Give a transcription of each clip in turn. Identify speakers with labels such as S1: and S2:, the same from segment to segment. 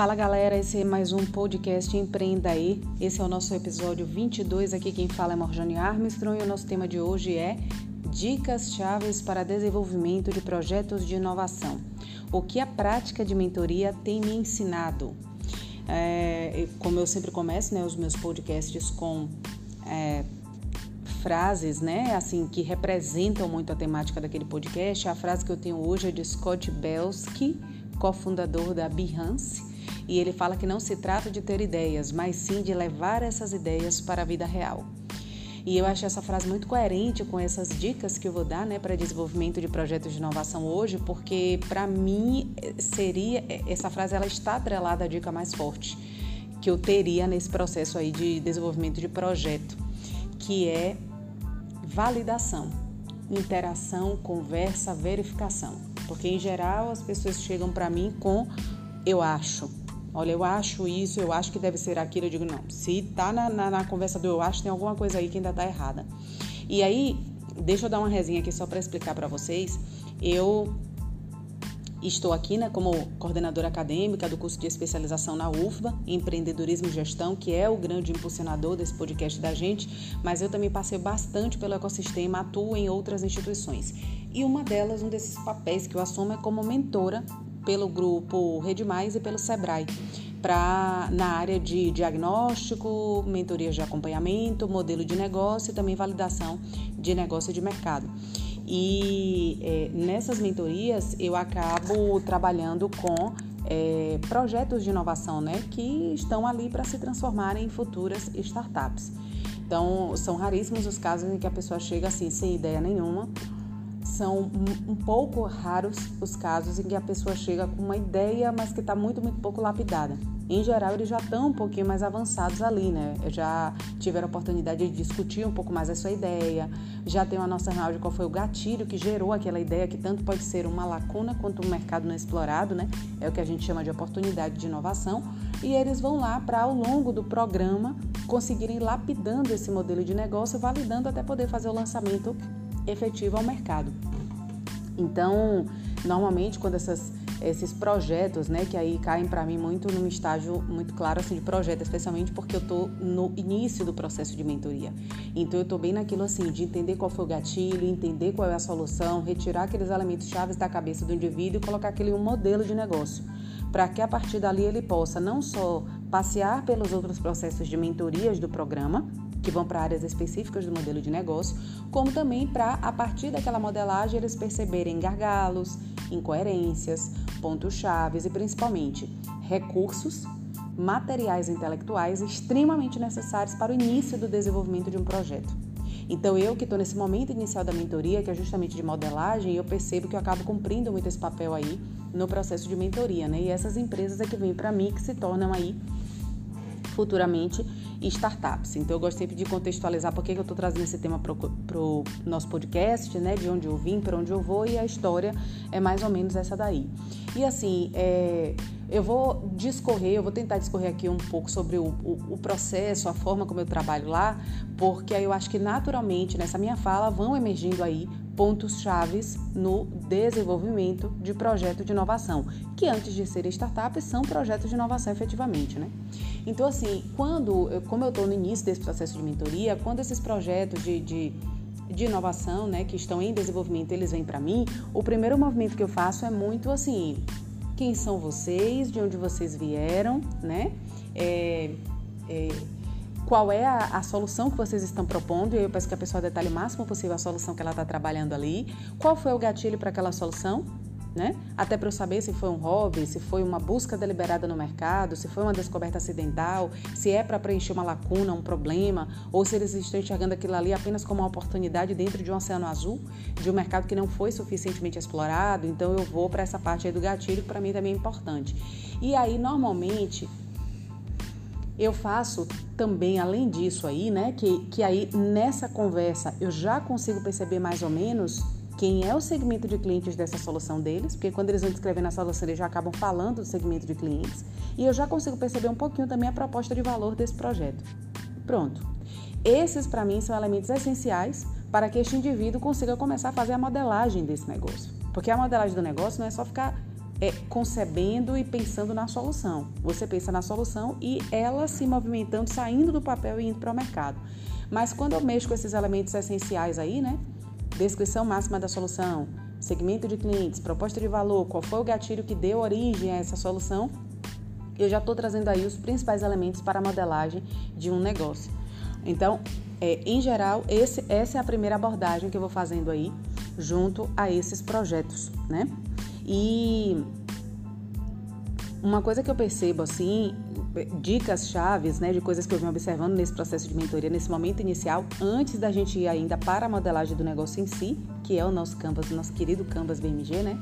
S1: Fala galera, esse é mais um podcast Empreenda aí. Esse é o nosso episódio 22. Aqui quem fala é Morjane Armstrong e o nosso tema de hoje é Dicas chaves para desenvolvimento de projetos de inovação. O que a prática de mentoria tem me ensinado? É, como eu sempre começo né, os meus podcasts com é, frases, né, assim, que representam muito a temática daquele podcast. A frase que eu tenho hoje é de Scott Belsky, cofundador da Behance, e ele fala que não se trata de ter ideias, mas sim de levar essas ideias para a vida real. E eu acho essa frase muito coerente com essas dicas que eu vou dar, né, para desenvolvimento de projetos de inovação hoje, porque para mim seria essa frase ela está atrelada à dica mais forte que eu teria nesse processo aí de desenvolvimento de projeto, que é validação, interação, conversa, verificação. Porque em geral as pessoas chegam para mim com eu acho. Olha, eu acho isso, eu acho que deve ser aquilo. Eu digo, não, se tá na, na, na conversa do eu acho, tem alguma coisa aí que ainda tá errada. E aí, deixa eu dar uma resenha aqui só para explicar para vocês. Eu Estou aqui né, como coordenadora acadêmica do curso de especialização na UFBA, em empreendedorismo e gestão, que é o grande impulsionador desse podcast da gente, mas eu também passei bastante pelo ecossistema, atuo em outras instituições. E uma delas, um desses papéis que eu assumo é como mentora pelo grupo Rede Mais e pelo Sebrae, pra, na área de diagnóstico, mentorias de acompanhamento, modelo de negócio e também validação de negócio de mercado. E é, nessas mentorias eu acabo trabalhando com é, projetos de inovação né, que estão ali para se transformarem em futuras startups. Então, são raríssimos os casos em que a pessoa chega assim sem ideia nenhuma. São um, pouco raros os casos em que a pessoa chega com uma ideia, mas que está muito, muito pouco lapidada em geral eles já estão um pouquinho mais avançados ali, né? Já tiveram a oportunidade de discutir um pouco mais a sua ideia, já tem uma noção real de qual foi o gatilho que gerou aquela ideia, que tanto pode ser uma lacuna quanto um mercado não explorado, né? É o que a gente chama de oportunidade de inovação. E eles vão lá para, ao longo do programa, conseguirem lapidando esse modelo de negócio, validando até poder fazer o lançamento efetivo ao mercado. Então, normalmente, quando essas esses projetos, né, que aí caem para mim muito num estágio muito claro assim de projeto, especialmente porque eu tô no início do processo de mentoria. Então eu tô bem naquilo assim de entender qual foi o gatilho, entender qual é a solução, retirar aqueles elementos chaves da cabeça do indivíduo e colocar aquele um modelo de negócio, para que a partir dali ele possa não só passear pelos outros processos de mentorias do programa, que vão para áreas específicas do modelo de negócio, como também para, a partir daquela modelagem, eles perceberem gargalos, incoerências, pontos chaves e principalmente recursos materiais intelectuais extremamente necessários para o início do desenvolvimento de um projeto. Então, eu que estou nesse momento inicial da mentoria, que é justamente de modelagem, eu percebo que eu acabo cumprindo muito esse papel aí no processo de mentoria, né? E essas empresas é que vêm para mim que se tornam aí futuramente startups. Então eu gosto sempre de contextualizar por que eu estou trazendo esse tema para o nosso podcast, né? De onde eu vim, para onde eu vou e a história é mais ou menos essa daí. E assim, é, eu vou discorrer, eu vou tentar discorrer aqui um pouco sobre o, o, o, processo, a forma como eu trabalho lá, porque eu acho que naturalmente nessa minha fala vão emergindo aí pontos chaves no desenvolvimento de projeto de inovação, que antes de serem startups são projetos de inovação efetivamente, né? Então, assim, quando, como eu estou no início desse processo de mentoria, quando esses projetos de, de de inovação, né, que estão em desenvolvimento, eles vêm para mim, o primeiro movimento que eu faço é muito assim: quem são vocês, de onde vocês vieram, né? É, é, qual é a, a, solução que vocês estão propondo, eu peço que a pessoa detalhe o máximo possível a solução que ela está trabalhando ali, qual foi o gatilho para aquela solução, né? Até para eu saber se foi um hobby, se foi uma busca deliberada no mercado, se foi uma descoberta acidental, se é para preencher uma lacuna, um problema, ou se eles estão enxergando aquilo ali apenas como uma oportunidade dentro de um oceano azul, de um mercado que não foi suficientemente explorado. Então eu vou para essa parte aí do gatilho, que para mim também é importante. E aí, normalmente, eu faço também, além disso aí, né, que, que aí nessa conversa eu já consigo perceber mais ou menos quem é o segmento de clientes dessa solução deles, porque quando eles vão descrever na solução, eles já acabam falando do segmento de clientes, e eu já consigo perceber um pouquinho também a proposta de valor desse projeto. Pronto. Esses, para mim, são elementos essenciais para que este indivíduo consiga começar a fazer a modelagem desse negócio. Porque a modelagem do negócio não é só ficar é, concebendo e pensando na solução. Você pensa na solução e ela se movimentando, saindo do papel e indo para o mercado. Mas quando eu mexo com esses elementos essenciais aí, né? Descrição máxima da solução, segmento de clientes, proposta de valor, qual foi o gatilho que deu origem a essa solução, eu já estou trazendo aí os principais elementos para a modelagem de um negócio. Então, é, em geral, esse, essa é a primeira abordagem que eu vou fazendo aí junto a esses projetos, né? E uma coisa que eu percebo assim, dicas chaves, né, de coisas que eu venho observando nesse processo de mentoria, nesse momento inicial, antes da gente ir ainda para a modelagem do negócio em si, que é o nosso Canvas, o nosso querido Canvas BMG, né?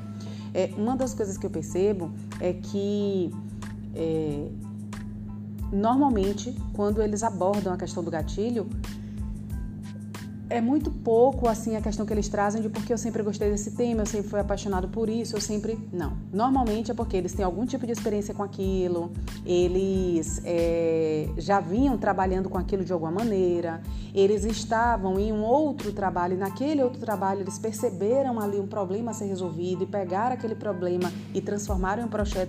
S1: É, uma das coisas que eu percebo é que é, normalmente, quando eles abordam a questão do gatilho, é muito pouco assim a questão que eles trazem de porque eu sempre gostei desse tema, eu sempre fui apaixonado por isso, eu sempre. Não. Normalmente é porque eles têm algum tipo de experiência com aquilo, eles é, já vinham trabalhando com aquilo de alguma maneira, eles estavam em um outro trabalho, e naquele outro trabalho eles perceberam ali um problema a ser resolvido e pegaram aquele problema e transformaram em um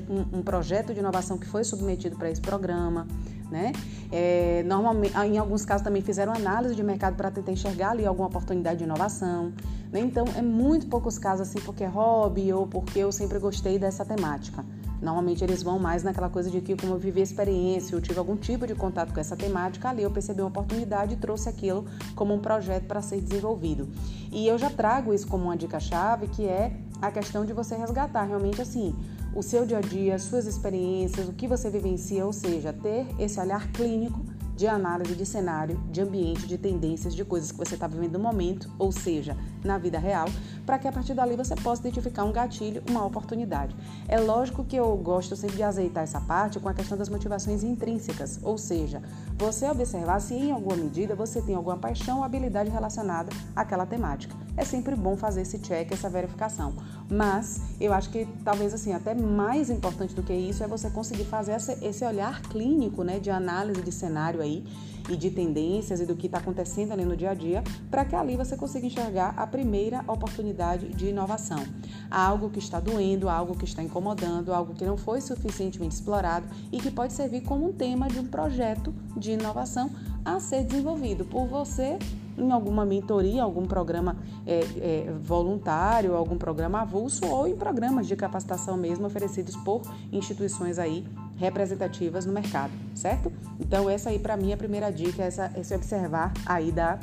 S1: um, um projeto de inovação que foi submetido para esse programa né? É, normalmente, em alguns casos também fizeram análise de mercado para tentar enxergar ali alguma oportunidade de inovação. Né? Então, é muito poucos casos assim porque é hobby ou porque eu sempre gostei dessa temática. Normalmente eles vão mais naquela coisa de que, como eu vivi a experiência, eu tive algum tipo de contato com essa temática, ali eu percebi uma oportunidade e trouxe aquilo como um projeto para ser desenvolvido. E eu já trago isso como uma dica-chave, que é a questão de você resgatar realmente assim o seu dia a dia, as suas experiências, o que você vivencia, ou seja, ter esse olhar clínico de análise de cenário, de ambiente, de tendências, de coisas que você está vivendo no momento, ou seja, na vida real, para que a partir dali você possa identificar um gatilho, uma oportunidade. É lógico que eu gosto sempre de azeitar essa parte com a questão das motivações intrínsecas, ou seja, você observar se em alguma medida você tem alguma paixão ou habilidade relacionada àquela temática. É sempre bom fazer esse check, essa verificação. Mas eu acho que talvez assim, até mais importante do que isso é você conseguir fazer esse olhar clínico, né, de análise de cenário aí e de tendências e do que está acontecendo ali no dia a dia, para que ali você consiga enxergar a primeira oportunidade de inovação. Algo que está doendo, algo que está incomodando, algo que não foi suficientemente explorado e que pode servir como um tema de um projeto de inovação a ser desenvolvido por você em alguma mentoria, algum programa é, é, voluntário, algum programa avulso ou em programas de capacitação mesmo oferecidos por instituições aí representativas no mercado, certo? Então essa aí para mim é a primeira dica, essa, esse observar aí da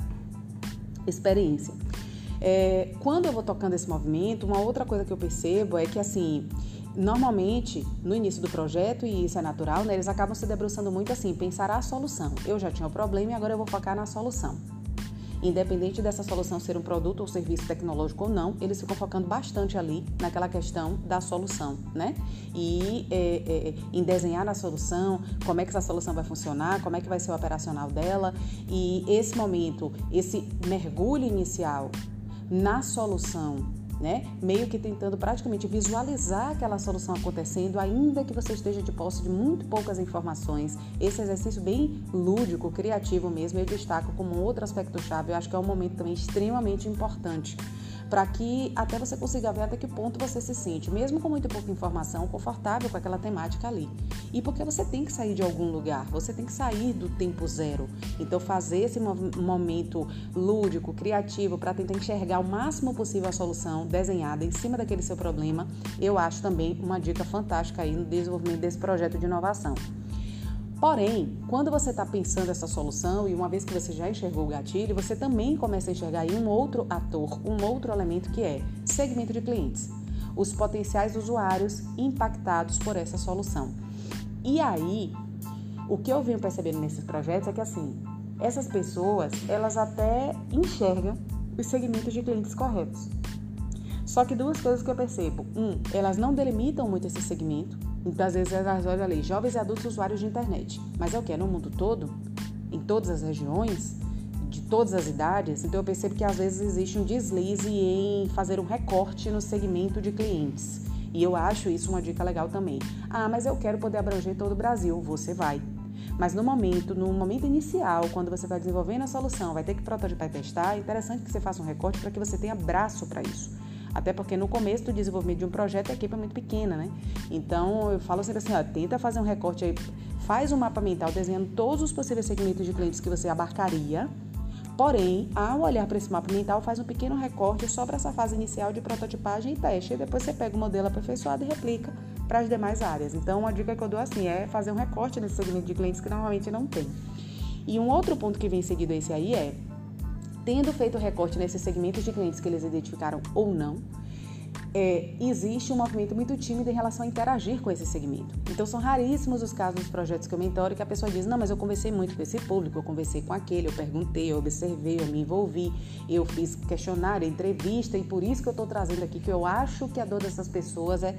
S1: experiência. É, quando eu vou tocando esse movimento, uma outra coisa que eu percebo é que assim normalmente no início do projeto, e isso é natural, né, eles acabam se debruçando muito assim, pensar a solução. Eu já tinha o problema e agora eu vou focar na solução. Independente dessa solução ser um produto ou serviço tecnológico ou não, eles ficam focando bastante ali naquela questão da solução, né? E é, é, em desenhar a solução, como é que essa solução vai funcionar, como é que vai ser o operacional dela. E esse momento, esse mergulho inicial na solução né? Meio que tentando praticamente visualizar aquela solução acontecendo, ainda que você esteja de posse de muito poucas informações. Esse exercício bem lúdico, criativo mesmo, eu destaco como outro aspecto chave. Eu acho que é um momento também extremamente importante para que até você consiga ver até que ponto você se sente, mesmo com muito pouca informação, confortável com aquela temática ali. E porque você tem que sair de algum lugar, você tem que sair do tempo zero. Então, fazer esse momento lúdico, criativo, para tentar enxergar o máximo possível a solução desenhada em cima daquele seu problema, eu acho também uma dica fantástica aí no desenvolvimento desse projeto de inovação. Porém, quando você está pensando essa solução e uma vez que você já enxergou o gatilho, você também começa a enxergar aí um outro ator, um outro elemento que é segmento de clientes, os potenciais usuários impactados por essa solução. E aí, o que eu venho percebendo nesses projetos é que assim, essas pessoas, elas até enxergam os segmentos de clientes corretos. Só que duas coisas que eu percebo. Um, elas não delimitam muito esse segmento. Então, às vezes, elas olham ali, jovens e adultos usuários de internet. Mas é o que? É no mundo todo? Em todas as regiões? De todas as idades? Então, eu percebo que às vezes existe um deslize em fazer um recorte no segmento de clientes. E eu acho isso uma dica legal também. Ah, mas eu quero poder abranger todo o Brasil. Você vai. Mas no momento, no momento inicial, quando você está desenvolvendo a solução, vai ter que prototipar e testar, é interessante que você faça um recorte para que você tenha braço para isso. Até porque no começo do desenvolvimento de um projeto a equipe é muito pequena, né? Então eu falo sempre assim, ó, tenta fazer um recorte aí, faz um mapa mental desenhando todos os possíveis segmentos de clientes que você abarcaria. Porém, ao olhar para esse mapa mental, faz um pequeno recorte só para essa fase inicial de prototipagem e teste. E depois você pega o modelo aperfeiçoado e replica para as demais áreas. Então, uma dica que eu dou assim é fazer um recorte nesse segmento de clientes que normalmente não tem. E um outro ponto que vem seguido esse aí é tendo feito recorte nesses segmentos de clientes que eles identificaram ou não, é, existe um movimento muito tímido em relação a interagir com esse segmento. Então, são raríssimos os casos dos projetos que eu mentoro que a pessoa diz: Não, mas eu conversei muito com esse público, eu conversei com aquele, eu perguntei, eu observei, eu me envolvi, eu fiz questionário, entrevista, e por isso que eu estou trazendo aqui que eu acho que a dor dessas pessoas é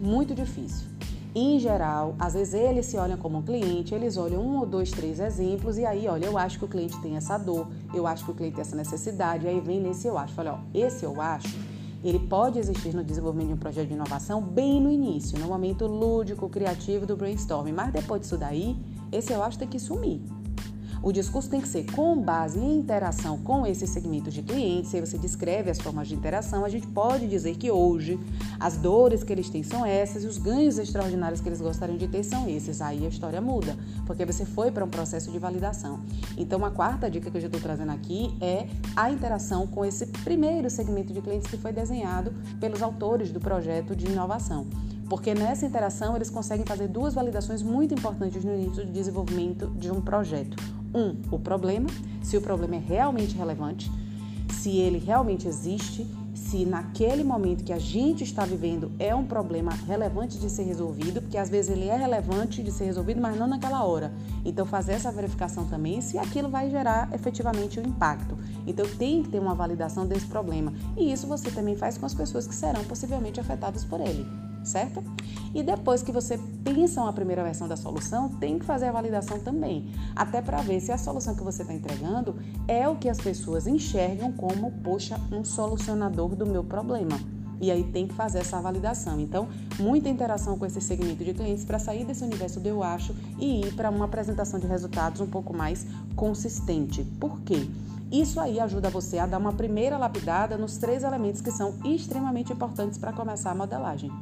S1: muito difícil. Em geral, às vezes eles se olham como um cliente, eles olham um ou dois, três exemplos e aí, olha, eu acho que o cliente tem essa dor, eu acho que o cliente tem essa necessidade, e aí vem nesse eu acho. Olha, ó, esse eu acho, ele pode existir no desenvolvimento de um projeto de inovação bem no início, no momento lúdico, criativo do brainstorming, mas depois disso daí, esse eu acho tem que sumir. O discurso tem que ser com base em interação com esses segmentos de clientes. Se você descreve as formas de interação, a gente pode dizer que hoje as dores que eles têm são essas e os ganhos extraordinários que eles gostariam de ter são esses. Aí a história muda, porque você foi para um processo de validação. Então, uma quarta dica que eu já estou trazendo aqui é a interação com esse primeiro segmento de clientes que foi desenhado pelos autores do projeto de inovação porque nessa interação eles conseguem fazer duas validações muito importantes no início do desenvolvimento de um projeto. Um, o problema, se o problema é realmente relevante, se ele realmente existe, se naquele momento que a gente está vivendo é um problema relevante de ser resolvido, porque às vezes ele é relevante de ser resolvido, mas não naquela hora. Então, fazer essa verificação também se aquilo vai gerar efetivamente o um impacto. Então, tem que ter uma validação desse problema. E isso você também faz com as pessoas que serão possivelmente afetadas por ele certo? E depois que você pensa uma primeira versão da solução, tem que fazer a validação também, até para ver se a solução que você está entregando é o que as pessoas enxergam como, poxa, um solucionador do meu problema. E aí tem que fazer essa validação. Então, muita interação com esse segmento de clientes para sair desse universo do eu acho e ir para uma apresentação de resultados um pouco mais consistente. Por quê? Isso aí ajuda você a dar uma primeira lapidada nos três elementos que são extremamente importantes para começar a modelagem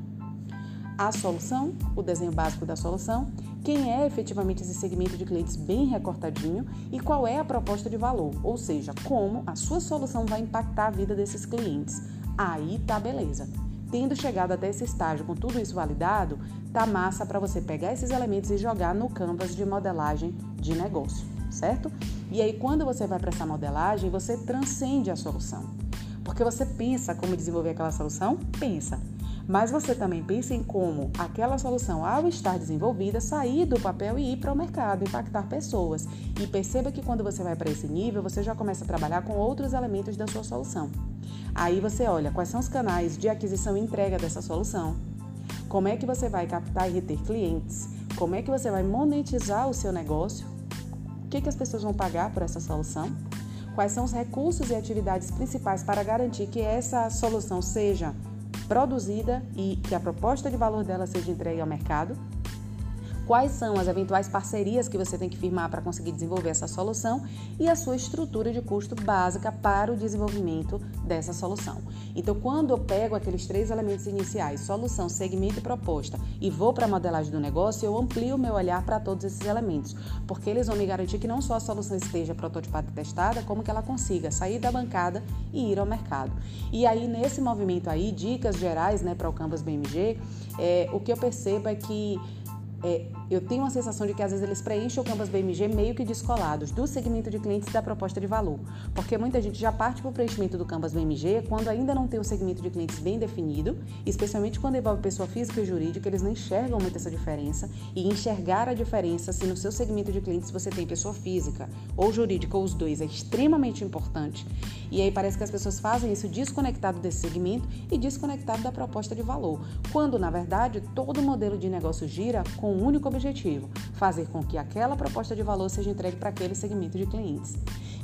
S1: a solução, o desenho básico da solução, quem é efetivamente esse segmento de clientes bem recortadinho e qual é a proposta de valor, ou seja, como a sua solução vai impactar a vida desses clientes. Aí tá beleza. Tendo chegado até esse estágio com tudo isso validado, tá massa para você pegar esses elementos e jogar no canvas de modelagem de negócio, certo? E aí quando você vai para essa modelagem, você transcende a solução. Porque você pensa como desenvolver aquela solução? Pensa mas você também pensa em como aquela solução, ao estar desenvolvida, sair do papel e ir para o mercado, impactar pessoas. E perceba que quando você vai para esse nível, você já começa a trabalhar com outros elementos da sua solução. Aí você olha quais são os canais de aquisição e entrega dessa solução, como é que você vai captar e reter clientes, como é que você vai monetizar o seu negócio, o que, que as pessoas vão pagar por essa solução, quais são os recursos e atividades principais para garantir que essa solução seja produzida e que a proposta de valor dela seja entregue ao mercado quais são as eventuais parcerias que você tem que firmar para conseguir desenvolver essa solução e a sua estrutura de custo básica para o desenvolvimento dessa solução. Então, quando eu pego aqueles três elementos iniciais, solução, segmento e proposta, e vou para a modelagem do negócio, eu amplio o meu olhar para todos esses elementos, porque eles vão me garantir que não só a solução esteja prototipada e testada, como que ela consiga sair da bancada e ir ao mercado. E aí, nesse movimento aí, dicas gerais né, para o Canvas BMG, é, o que eu percebo é que é, eu tenho uma sensação de que às vezes eles preenchem o Canvas BMG meio que descolados do segmento de clientes da proposta de valor. Porque muita gente já parte para o preenchimento do Canvas BMG quando ainda não tem o segmento de clientes bem definido, especialmente quando envolve pessoa física e jurídica, eles não enxergam muito essa diferença. E enxergar a diferença se no seu segmento de clientes você tem pessoa física ou jurídica ou os dois é extremamente importante. E aí parece que as pessoas fazem isso desconectado desse segmento e desconectado da proposta de valor, quando na verdade todo modelo de negócio gira com um único objetivo: fazer com que aquela proposta de valor seja entregue para aquele segmento de clientes.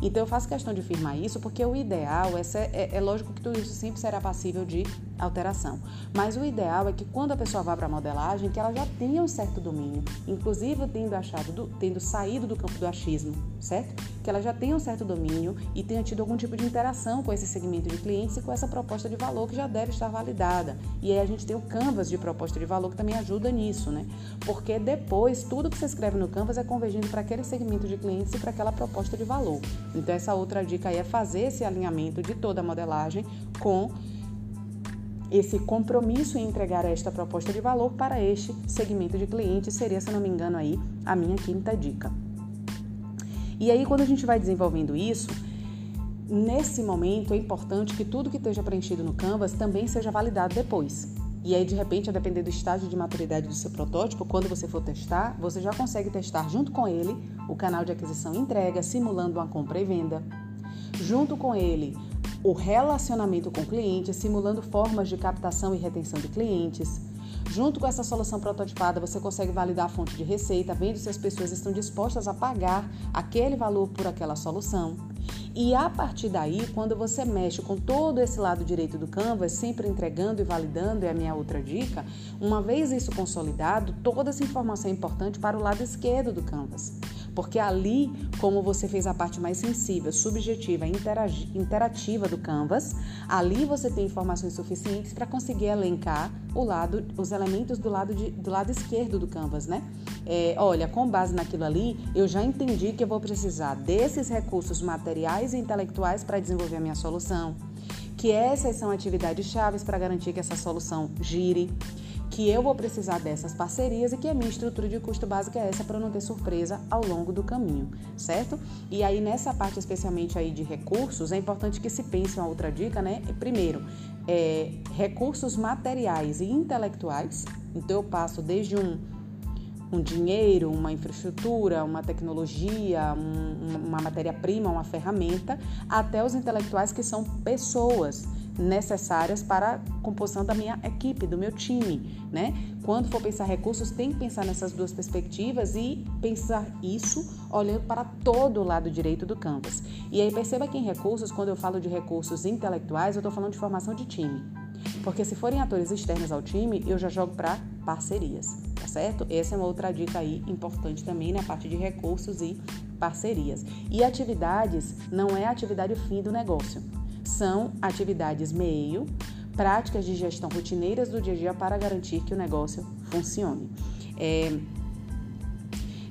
S1: Então eu faço questão de afirmar isso porque o ideal é, é, é lógico que tudo isso sempre será passível de alteração. Mas o ideal é que quando a pessoa vá para a modelagem, que ela já tenha um certo domínio, inclusive tendo achado, do, tendo saído do campo do achismo, certo? Que ela já tenha um certo domínio e tenha tido algum tipo de interação com esse segmento de clientes e com essa proposta de valor que já deve estar validada. E aí a gente tem o Canvas de proposta de valor que também ajuda nisso, né? Porque depois tudo que você escreve no Canvas é convergindo para aquele segmento de clientes e para aquela proposta de valor. Então essa outra dica aí é fazer esse alinhamento de toda a modelagem com esse compromisso em entregar esta proposta de valor para este segmento de clientes seria, se não me engano, aí a minha quinta dica. E aí, quando a gente vai desenvolvendo isso, nesse momento é importante que tudo que esteja preenchido no Canvas também seja validado depois. E aí, de repente, a depender do estágio de maturidade do seu protótipo, quando você for testar, você já consegue testar junto com ele o canal de aquisição e entrega, simulando uma compra e venda. Junto com ele, o relacionamento com o cliente, simulando formas de captação e retenção de clientes. Junto com essa solução prototipada, você consegue validar a fonte de receita, vendo se as pessoas estão dispostas a pagar aquele valor por aquela solução. E a partir daí, quando você mexe com todo esse lado direito do Canvas, sempre entregando e validando, é a minha outra dica, uma vez isso consolidado, toda essa informação é importante para o lado esquerdo do Canvas. Porque ali, como você fez a parte mais sensível, subjetiva, interativa do Canvas, ali você tem informações suficientes para conseguir elencar o lado, os elementos do lado, de, do lado esquerdo do Canvas, né? É, olha, com base naquilo ali, eu já entendi que eu vou precisar desses recursos materiais e intelectuais para desenvolver a minha solução que essas são atividades chaves para garantir que essa solução gire, que eu vou precisar dessas parcerias e que a minha estrutura de custo básica é essa para não ter surpresa ao longo do caminho, certo? E aí nessa parte especialmente aí de recursos, é importante que se pense uma outra dica, né? Primeiro, é, recursos materiais e intelectuais. Então eu passo desde um um dinheiro, uma infraestrutura, uma tecnologia, um, uma matéria-prima, uma ferramenta, até os intelectuais que são pessoas necessárias para a composição da minha equipe, do meu time, né? Quando for pensar recursos, tem que pensar nessas duas perspectivas e pensar isso olhando para todo o lado direito do campus. E aí perceba que em recursos, quando eu falo de recursos intelectuais, eu estou falando de formação de time. Porque se forem atores externos ao time, eu já jogo para parcerias, tá certo? Essa é uma outra dica aí importante também na parte de recursos e parcerias. E atividades não é atividade fim do negócio são atividades meio, práticas de gestão rotineiras do dia a dia para garantir que o negócio funcione. É,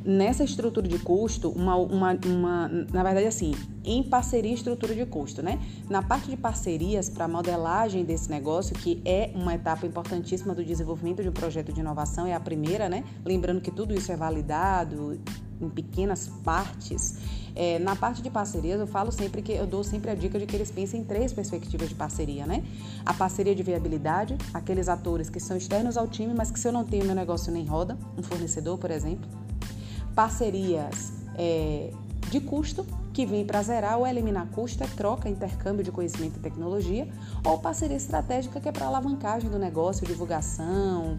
S1: nessa estrutura de custo, uma, uma, uma, na verdade, assim, em parceria estrutura de custo, né? Na parte de parcerias para modelagem desse negócio, que é uma etapa importantíssima do desenvolvimento de um projeto de inovação, é a primeira, né? Lembrando que tudo isso é validado em pequenas partes. É, na parte de parcerias, eu falo sempre que eu dou sempre a dica de que eles pensem em três perspectivas de parceria, né? A parceria de viabilidade, aqueles atores que são externos ao time, mas que se eu não tenho meu negócio nem roda, um fornecedor, por exemplo. Parcerias é, de custo, que vem para zerar ou eliminar custo, é troca, intercâmbio de conhecimento e tecnologia, ou parceria estratégica, que é para alavancagem do negócio, divulgação,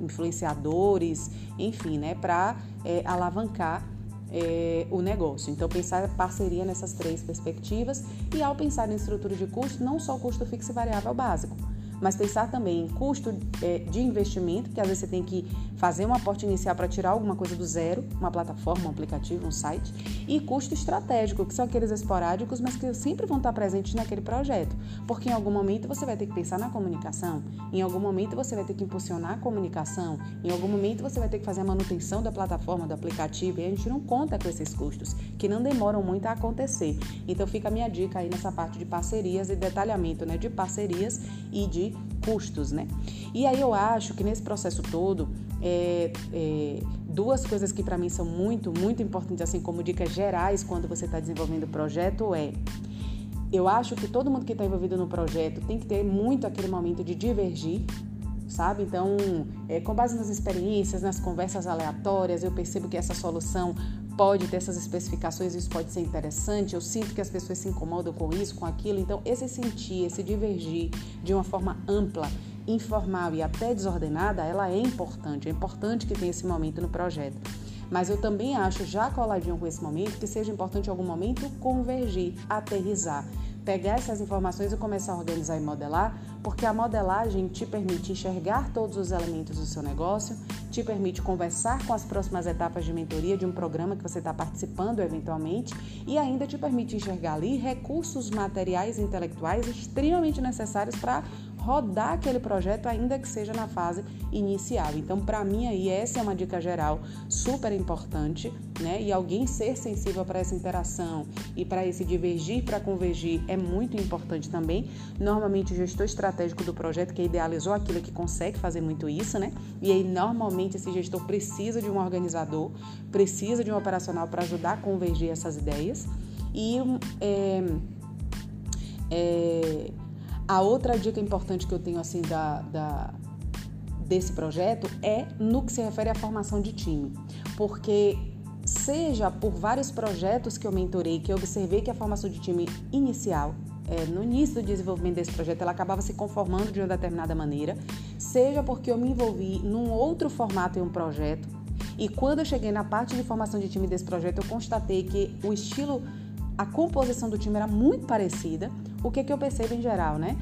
S1: influenciadores, enfim, né, para é, alavancar é, o negócio. Então, pensar parceria nessas três perspectivas e, ao pensar em estrutura de custo, não só o custo fixo e variável básico, mas pensar também em custo é, de investimento, que às vezes você tem que fazer um aporte inicial para tirar alguma coisa do zero, uma plataforma, um aplicativo, um site, e custo estratégico, que são aqueles esporádicos, mas que sempre vão estar presentes naquele projeto, porque em algum momento você vai ter que pensar na comunicação, em algum momento você vai ter que impulsionar a comunicação, em algum momento você vai ter que fazer a manutenção da plataforma, do aplicativo, e a gente não conta com esses custos, que não demoram muito a acontecer. Então fica a minha dica aí nessa parte de parcerias e detalhamento, né, de parcerias e de custos, né? E aí eu acho que nesse processo todo, é, é, duas coisas que para mim são muito, muito importantes, assim como dicas gerais quando você está desenvolvendo o projeto é eu acho que todo mundo que está envolvido no projeto tem que ter muito aquele momento de divergir, sabe? Então, é, com base nas experiências, nas conversas aleatórias, eu percebo que essa solução pode ter essas especificações, isso pode ser interessante. Eu sinto que as pessoas se incomodam com isso, com aquilo. Então, esse sentir, esse divergir de uma forma ampla, informal e até desordenada, ela é importante. É importante que tenha esse momento no projeto. Mas eu também acho, já coladinho com esse momento, que seja importante em algum momento convergir, aterrizar pegar essas informações e começar a organizar e modelar, porque a modelagem te permite enxergar todos os elementos do seu negócio, te permite conversar com as próximas etapas de mentoria de um programa que você está participando eventualmente e ainda te permite enxergar ali recursos materiais e intelectuais extremamente necessários para rodar aquele projeto, ainda que seja na fase inicial. Então, para mim aí essa é uma dica geral super importante, né? E alguém ser sensível para essa interação e para esse divergir para convergir é muito importante também. Normalmente o gestor do projeto que idealizou aquilo que consegue fazer muito isso, né? E aí normalmente esse gestor precisa de um organizador, precisa de um operacional para ajudar a convergir essas ideias. E é, é, a outra dica importante que eu tenho assim da, da, desse projeto é no que se refere à formação de time, porque seja por vários projetos que eu mentorei, que eu observei que a formação de time inicial, é, no início do desenvolvimento desse projeto, ela acabava se conformando de uma determinada maneira, seja porque eu me envolvi num outro formato em um projeto, e quando eu cheguei na parte de formação de time desse projeto, eu constatei que o estilo, a composição do time era muito parecida, o que, que eu percebo em geral, né?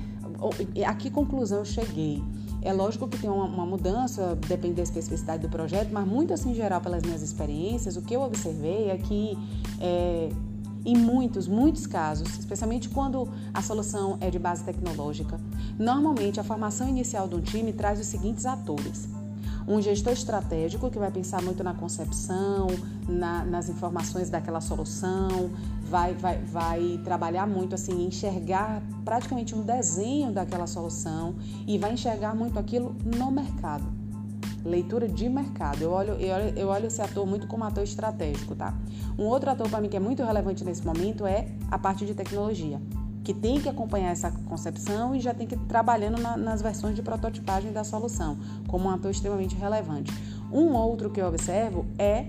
S1: A que conclusão eu cheguei? É lógico que tem uma, uma, mudança, depende da especificidade do projeto, mas muito assim, em geral, pelas minhas experiências, o que eu observei é que é, em muitos, muitos casos, especialmente quando a solução é de base tecnológica, normalmente a formação inicial de um time traz os seguintes atores um gestor estratégico que vai pensar muito na concepção, na, nas informações daquela solução, vai, vai, vai trabalhar muito assim, enxergar praticamente um desenho daquela solução e vai enxergar muito aquilo no mercado. Leitura de mercado. Eu olho, eu, olho, eu olho esse ator muito como ator estratégico, tá? Um outro ator para mim que é muito relevante nesse momento é a parte de tecnologia que tem que acompanhar essa concepção e já tem que ir trabalhando na, nas versões de prototipagem da solução, como um ator extremamente relevante. Um outro que eu observo é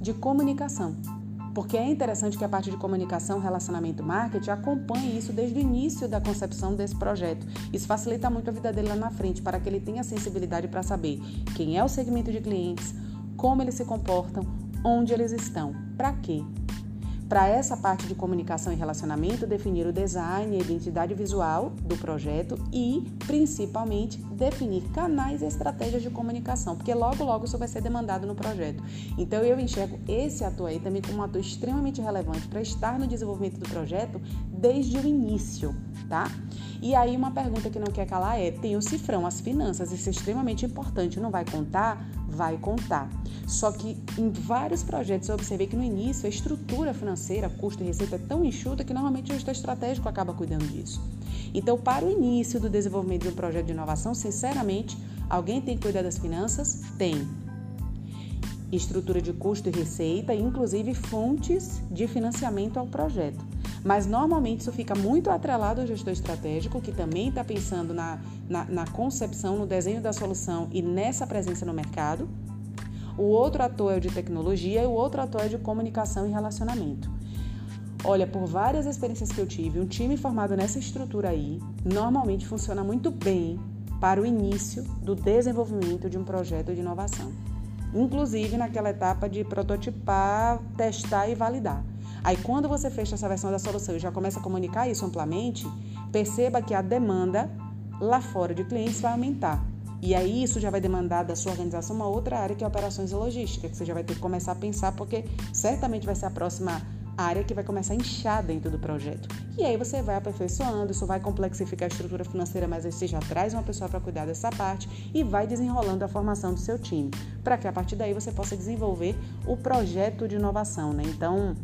S1: de comunicação, porque é interessante que a parte de comunicação, relacionamento, marketing acompanhe isso desde o início da concepção desse projeto. Isso facilita muito a vida dele lá na frente, para que ele tenha sensibilidade para saber quem é o segmento de clientes, como eles se comportam, onde eles estão, para quê, para essa parte de comunicação e relacionamento, definir o design e a identidade visual do projeto e, principalmente, definir canais e estratégias de comunicação, porque logo, logo isso vai ser demandado no projeto. Então, eu enxergo esse ator aí também como um ator extremamente relevante para estar no desenvolvimento do projeto desde o início, tá? E aí, uma pergunta que não quer calar é: tem o cifrão, as finanças, isso é extremamente importante, não vai contar? Vai contar. Só que em vários projetos eu observei que no início a estrutura financeira, custo e receita é tão enxuta que normalmente o gestor estratégico acaba cuidando disso. Então, para o início do desenvolvimento de um projeto de inovação, sinceramente, alguém tem que cuidar das finanças? Tem. Estrutura de custo e receita, inclusive fontes de financiamento ao projeto. Mas normalmente isso fica muito atrelado ao gestor estratégico, que também está pensando na, na, na concepção, no desenho da solução e nessa presença no mercado o outro ator é o de tecnologia e o outro ator é de comunicação e relacionamento. Olha, por várias experiências que eu tive, um time formado nessa estrutura aí normalmente funciona muito bem para o início do desenvolvimento de um projeto de inovação. Inclusive naquela etapa de prototipar, testar e validar. Aí quando você fecha essa versão da solução e já começa a comunicar isso amplamente, perceba que a demanda lá fora de clientes vai aumentar. E aí isso já vai demandar da sua organização uma outra área que é operações e logística, que você já vai ter que começar a pensar, porque certamente vai ser a próxima área que vai começar a inchar dentro do projeto. E aí você vai aperfeiçoando, isso vai complexificar a estrutura financeira, mas aí você já traz uma pessoa para cuidar dessa parte e vai desenrolando a formação do seu time, para que a partir daí você possa desenvolver o projeto de inovação, né? Então,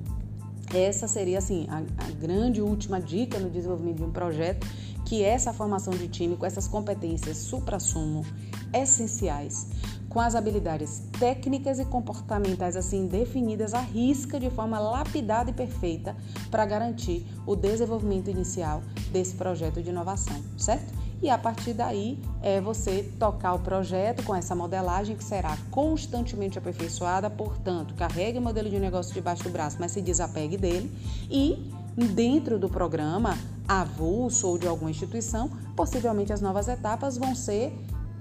S1: essa seria assim a, a grande última dica no desenvolvimento de um projeto que essa formação de time com essas competências supra-sumo essenciais, com as habilidades técnicas e comportamentais assim definidas à risca de forma lapidada e perfeita para garantir o desenvolvimento inicial desse projeto de inovação, certo? E a partir daí é você tocar o projeto com essa modelagem que será constantemente aperfeiçoada, portanto, carregue o modelo de negócio debaixo do braço, mas se desapegue dele e dentro do programa avulso ou de alguma instituição, possivelmente as novas etapas vão ser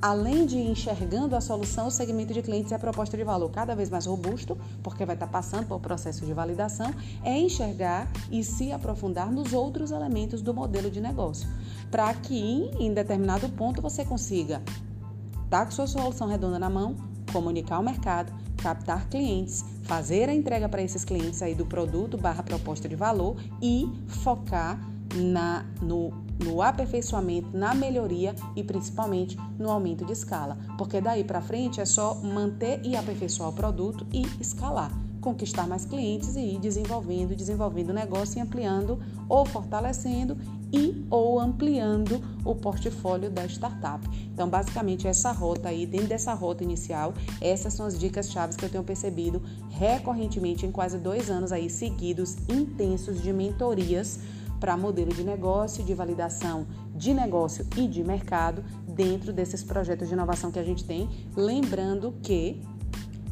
S1: além de enxergando a solução, o segmento de clientes e a proposta de valor cada vez mais robusto, porque vai estar passando por processo de validação, é enxergar e se aprofundar nos outros elementos do modelo de negócio, para que em determinado ponto você consiga estar com sua solução redonda na mão, comunicar ao mercado, captar clientes, fazer a entrega para esses clientes aí do produto barra proposta de valor e focar na, no, no aperfeiçoamento, na melhoria e principalmente no aumento de escala. Porque daí para frente é só manter e aperfeiçoar o produto e escalar conquistar mais clientes e ir desenvolvendo, desenvolvendo o negócio e ampliando ou fortalecendo e ou ampliando o portfólio da startup. Então, basicamente, essa rota aí, dentro dessa rota inicial, essas são as dicas chaves que eu tenho percebido recorrentemente em quase dois anos aí seguidos intensos de mentorias para modelo de negócio, de validação de negócio e de mercado dentro desses projetos de inovação que a gente tem. Lembrando que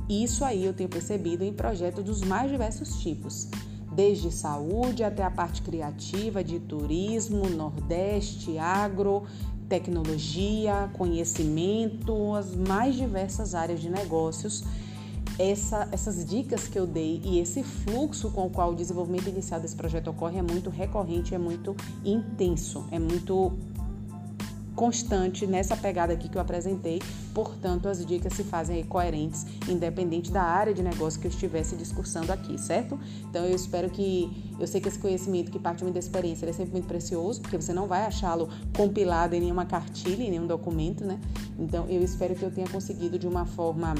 S1: isso aí eu tenho percebido em projetos dos mais diversos tipos, desde saúde até a parte criativa de turismo, Nordeste, agro, tecnologia, conhecimento, as mais diversas áreas de negócios. Essa, essas dicas que eu dei e esse fluxo com o qual o desenvolvimento inicial desse projeto ocorre é muito recorrente, é muito intenso, é muito constante nessa pegada aqui que eu apresentei. Portanto, as dicas se fazem coerentes, independente da área de negócio que eu estivesse discursando aqui, certo? Então, eu espero que. Eu sei que esse conhecimento que parte da experiência é sempre muito precioso, porque você não vai achá-lo compilado em nenhuma cartilha, em nenhum documento, né? Então, eu espero que eu tenha conseguido, de uma forma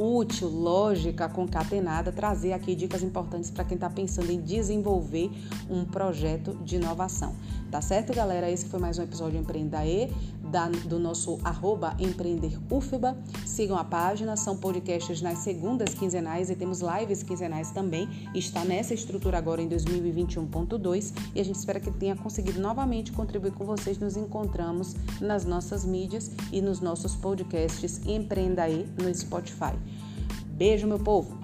S1: útil, lógica, concatenada, trazer aqui dicas importantes para quem está pensando em desenvolver um projeto de inovação. Tá certo, galera? Esse foi mais um episódio Empreenda E, da, do nosso arroba empreenderufba. Sigam a página, são podcasts nas segundas quinzenais e temos lives quinzenais também. Está nessa estrutura agora em 2021.2 e a gente espera que tenha conseguido novamente contribuir com vocês. Nos encontramos nas nossas mídias e nos nossos podcasts Empreenda E no Spotify. Beijo, meu povo!